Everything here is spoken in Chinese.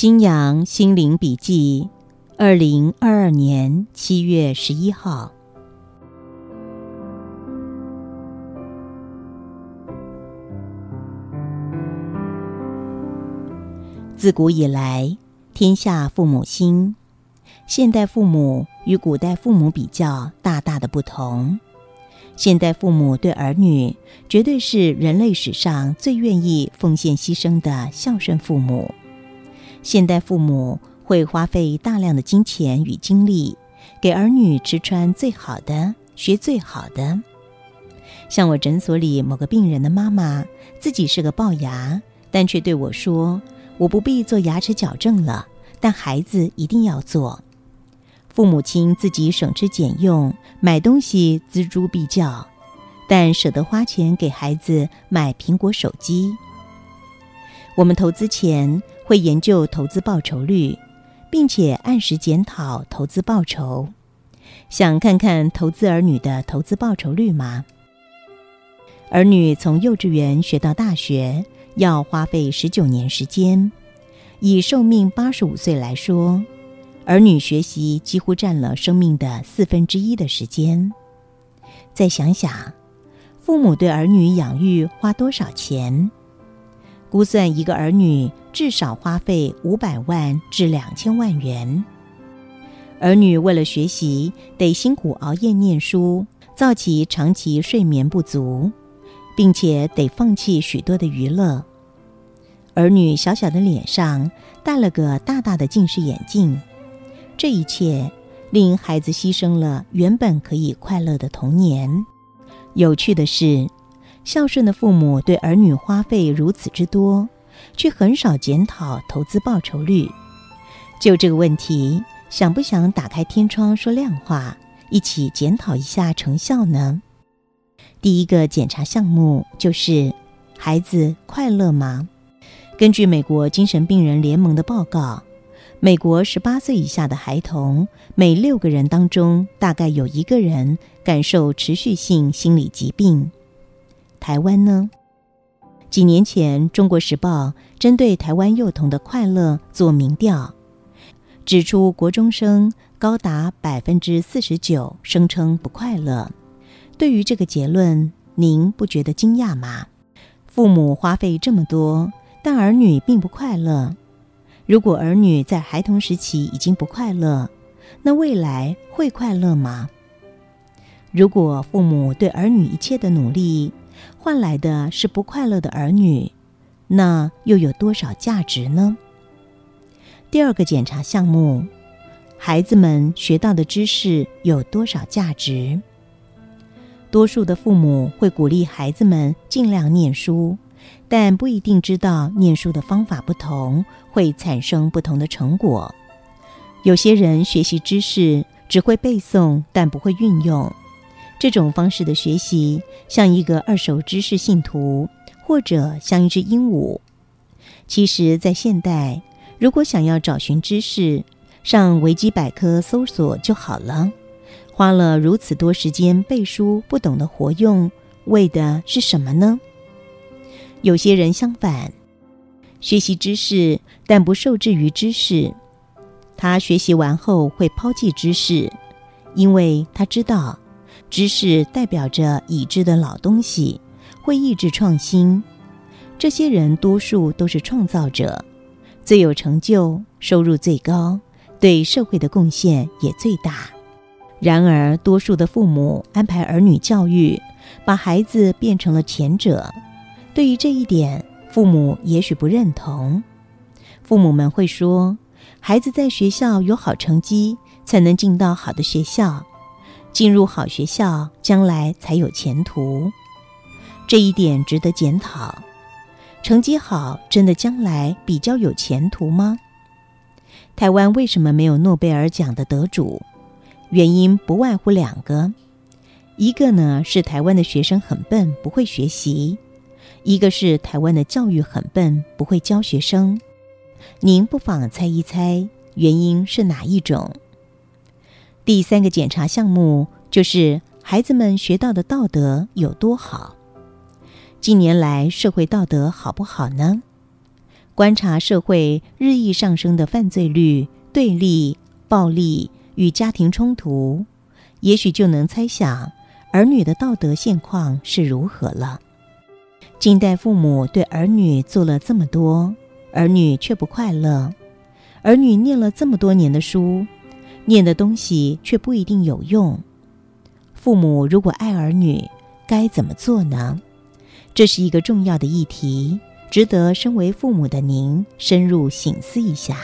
新阳心灵笔记，二零二二年七月十一号。自古以来，天下父母心。现代父母与古代父母比较，大大的不同。现代父母对儿女，绝对是人类史上最愿意奉献牺牲的孝顺父母。现代父母会花费大量的金钱与精力，给儿女吃穿最好的，学最好的。像我诊所里某个病人的妈妈，自己是个龅牙，但却对我说：“我不必做牙齿矫正了，但孩子一定要做。”父母亲自己省吃俭用买东西锱铢必较，但舍得花钱给孩子买苹果手机。我们投资前。会研究投资报酬率，并且按时检讨投资报酬。想看看投资儿女的投资报酬率吗？儿女从幼稚园学到大学要花费十九年时间，以寿命八十五岁来说，儿女学习几乎占了生命的四分之一的时间。再想想，父母对儿女养育花多少钱？估算一个儿女至少花费五百万至两千万元。儿女为了学习，得辛苦熬夜念书，造其长期睡眠不足，并且得放弃许多的娱乐。儿女小小的脸上戴了个大大的近视眼镜，这一切令孩子牺牲了原本可以快乐的童年。有趣的是。孝顺的父母对儿女花费如此之多，却很少检讨投资报酬率。就这个问题，想不想打开天窗说亮话，一起检讨一下成效呢？第一个检查项目就是孩子快乐吗？根据美国精神病人联盟的报告，美国十八岁以下的孩童每六个人当中，大概有一个人感受持续性心理疾病。台湾呢？几年前，《中国时报》针对台湾幼童的快乐做民调，指出国中生高达百分之四十九声称不快乐。对于这个结论，您不觉得惊讶吗？父母花费这么多，但儿女并不快乐。如果儿女在孩童时期已经不快乐，那未来会快乐吗？如果父母对儿女一切的努力，换来的是不快乐的儿女，那又有多少价值呢？第二个检查项目，孩子们学到的知识有多少价值？多数的父母会鼓励孩子们尽量念书，但不一定知道念书的方法不同会产生不同的成果。有些人学习知识只会背诵，但不会运用。这种方式的学习，像一个二手知识信徒，或者像一只鹦鹉。其实，在现代，如果想要找寻知识，上维基百科搜索就好了。花了如此多时间背书，不懂得活用，为的是什么呢？有些人相反，学习知识，但不受制于知识。他学习完后会抛弃知识，因为他知道。知识代表着已知的老东西，会抑制创新。这些人多数都是创造者，最有成就，收入最高，对社会的贡献也最大。然而，多数的父母安排儿女教育，把孩子变成了前者。对于这一点，父母也许不认同。父母们会说：“孩子在学校有好成绩，才能进到好的学校。”进入好学校，将来才有前途。这一点值得检讨。成绩好真的将来比较有前途吗？台湾为什么没有诺贝尔奖的得主？原因不外乎两个，一个呢是台湾的学生很笨，不会学习；一个是台湾的教育很笨，不会教学生。您不妨猜一猜，原因是哪一种？第三个检查项目就是孩子们学到的道德有多好。近年来社会道德好不好呢？观察社会日益上升的犯罪率、对立、暴力。与家庭冲突，也许就能猜想儿女的道德现况是如何了。近代父母对儿女做了这么多，儿女却不快乐；儿女念了这么多年的书，念的东西却不一定有用。父母如果爱儿女，该怎么做呢？这是一个重要的议题，值得身为父母的您深入醒思一下。